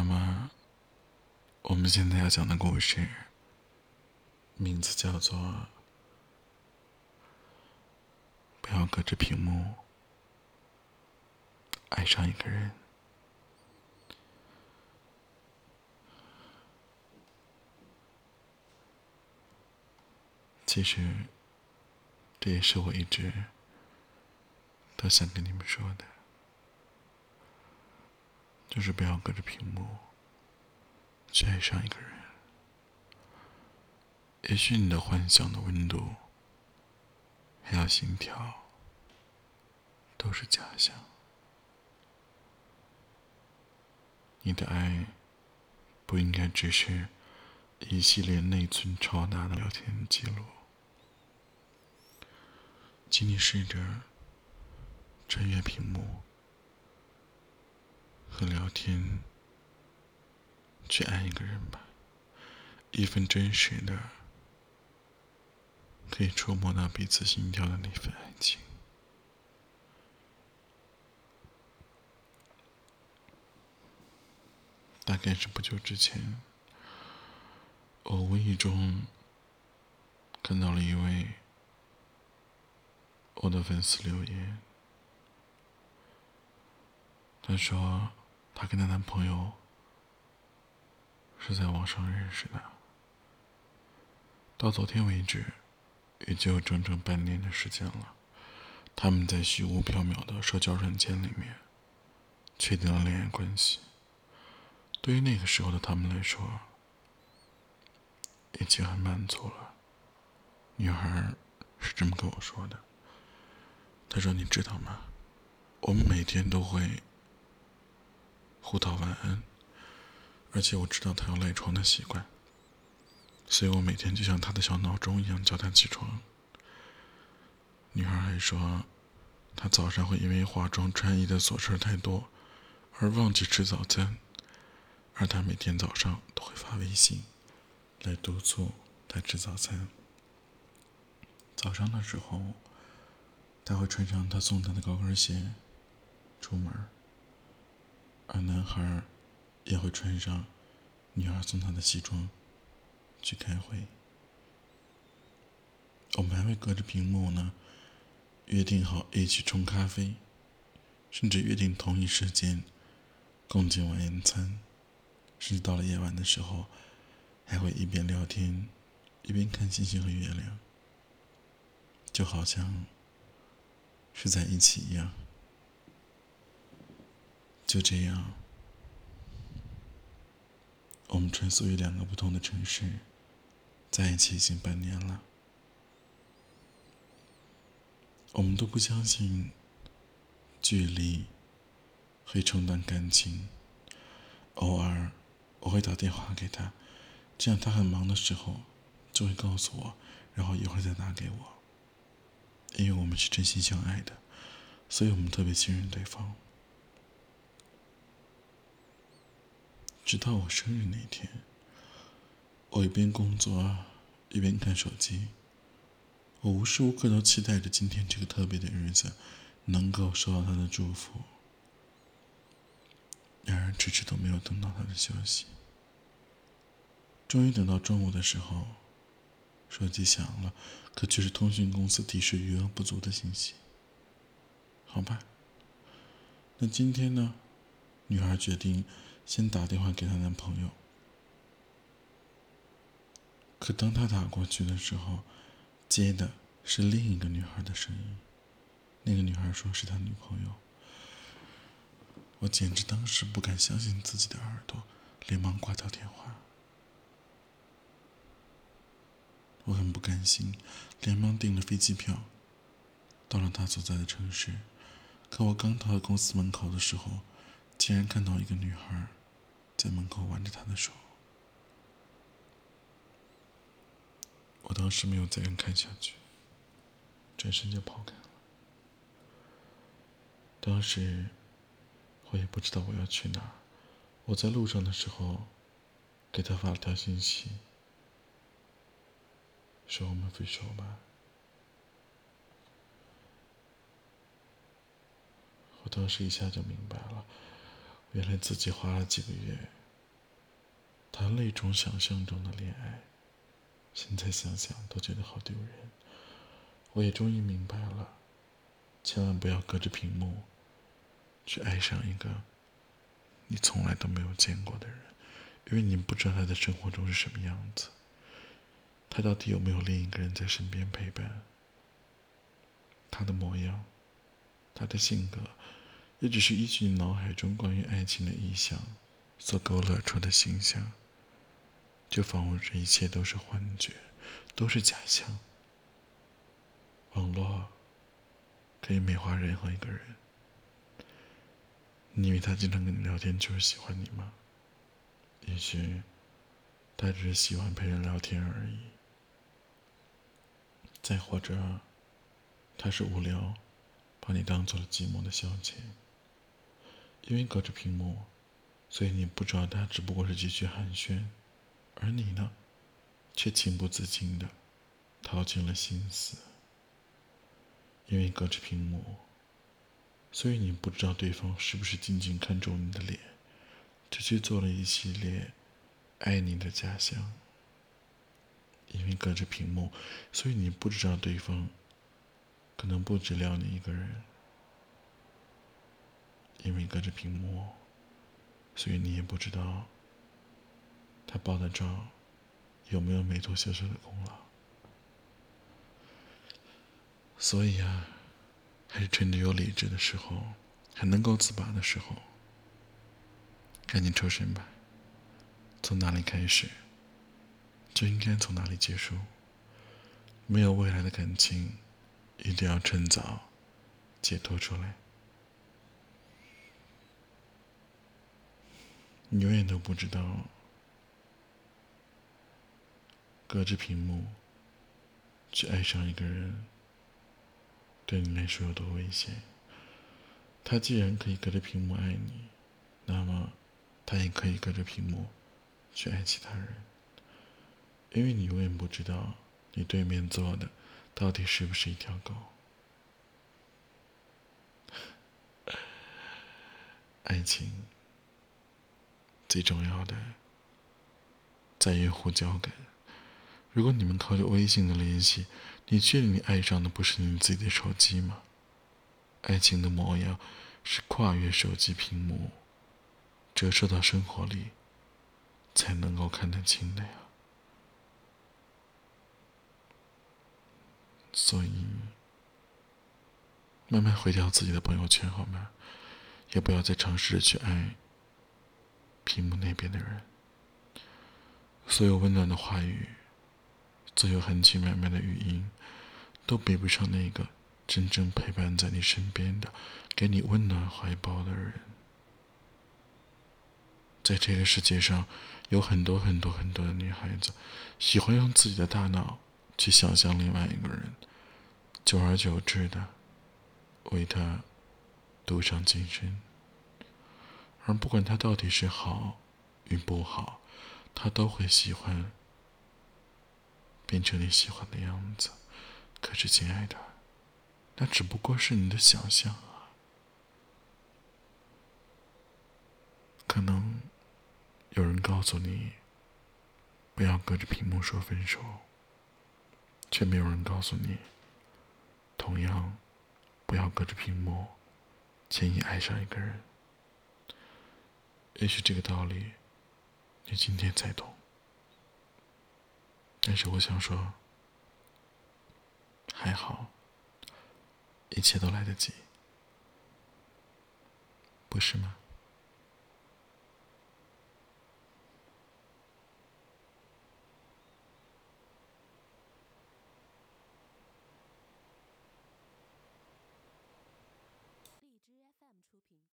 那么，我们现在要讲的故事，名字叫做《不要隔着屏幕爱上一个人》。其实，这也是我一直都想跟你们说的。就是不要隔着屏幕去爱上一个人。也许你的幻想的温度，还有心跳，都是假象。你的爱，不应该只是一系列内存超大的聊天记录。请你试着穿越屏幕。和聊天，去爱一个人吧，一份真实的，可以触摸到彼此心跳的那份爱情。大概是不久之前，我无意中看到了一位我的粉丝留言，他说。她跟她男朋友是在网上认识的，到昨天为止，也就有整整半年的时间了。他们在虚无缥缈的社交软件里面确定了恋爱关系。对于那个时候的他们来说，已经很满足了。女孩是这么跟我说的：“她说，你知道吗？我们每天都会。”互道晚安，而且我知道他有赖床的习惯，所以我每天就像他的小闹钟一样叫他起床。女孩还说，她早上会因为化妆穿衣的琐事太多，而忘记吃早餐，而他每天早上都会发微信来督促他吃早餐。早上的时候，他会穿上他送他的高跟鞋出门。而男孩也会穿上女孩送他的西装去开会。我们还会隔着屏幕呢，约定好一起冲咖啡，甚至约定同一时间共进晚餐，甚至到了夜晚的时候，还会一边聊天一边看星星和月亮，就好像是在一起一样。就这样，我们穿梭于两个不同的城市，在一起已经半年了。我们都不相信距离会冲淡感情。偶尔我会打电话给他，这样他很忙的时候就会告诉我，然后一会儿再打给我。因为我们是真心相爱的，所以我们特别信任对方。直到我生日那天，我一边工作一边看手机，我无时无刻都期待着今天这个特别的日子能够收到他的祝福，然而迟迟都没有等到他的消息。终于等到中午的时候，手机响了，可却是通讯公司提示余额不足的信息。好吧，那今天呢？女孩决定。先打电话给她男朋友，可当她打过去的时候，接的是另一个女孩的声音。那个女孩说是她女朋友。我简直当时不敢相信自己的耳朵，连忙挂掉电话。我很不甘心，连忙订了飞机票，到了他所在的城市。可我刚到公司门口的时候，竟然看到一个女孩。在门口挽着他的手，我当时没有再敢看下去，转身就跑开了。当时我也不知道我要去哪，我在路上的时候给他发了条信息，说我们分手吧。我当时一下就明白了。原来自己花了几个月谈了一种想象中的恋爱，现在想想都觉得好丢人。我也终于明白了，千万不要隔着屏幕去爱上一个你从来都没有见过的人，因为你不知道他的生活中是什么样子，他到底有没有另一个人在身边陪伴，他的模样，他的性格，也只是依据你脑海中关于爱情的意象所勾勒出的形象，就仿佛这一切都是幻觉，都是假象。网络可以美化任何一个人。你以为他经常跟你聊天就是喜欢你吗？也许他只是喜欢陪人聊天而已。再或者，他是无聊，把你当做了寂寞的消遣。因为隔着屏幕，所以你不知道他只不过是几句寒暄，而你呢，却情不自禁的掏尽了心思。因为隔着屏幕，所以你不知道对方是不是仅仅看中你的脸，只去做了一系列爱你的假象。因为隔着屏幕，所以你不知道对方可能不止撩你一个人。因为隔着屏幕，所以你也不知道他爆的照有没有美图秀秀的功劳。所以啊，还是趁着有理智的时候，还能够自拔的时候，赶紧抽身吧。从哪里开始，就应该从哪里结束。没有未来的感情，一定要趁早解脱出来。你永远都不知道，隔着屏幕去爱上一个人。对你来说有多危险？他既然可以隔着屏幕爱你，那么他也可以隔着屏幕去爱其他人。因为你永远不知道你对面坐的到底是不是一条狗。爱情最重要的在于互交感。如果你们靠着微信的联系，你确定你爱上的不是你自己的手机吗？爱情的模样是跨越手机屏幕，折射到生活里，才能够看得清的呀。所以，慢慢毁掉自己的朋友圈好吗？也不要再尝试着去爱屏幕那边的人。所有温暖的话语。所有含情脉脉的语音，都比不上那个真正陪伴在你身边的、给你温暖怀抱的人。在这个世界上，有很多很多很多的女孩子，喜欢用自己的大脑去想象另外一个人，久而久之的为他赌上今生。而不管他到底是好与不好，他都会喜欢。变成你喜欢的样子，可是，亲爱的，那只不过是你的想象啊。可能有人告诉你不要隔着屏幕说分手，却没有人告诉你，同样不要隔着屏幕轻易爱上一个人。也许这个道理，你今天才懂。但是我想说，还好，一切都来得及，不是吗？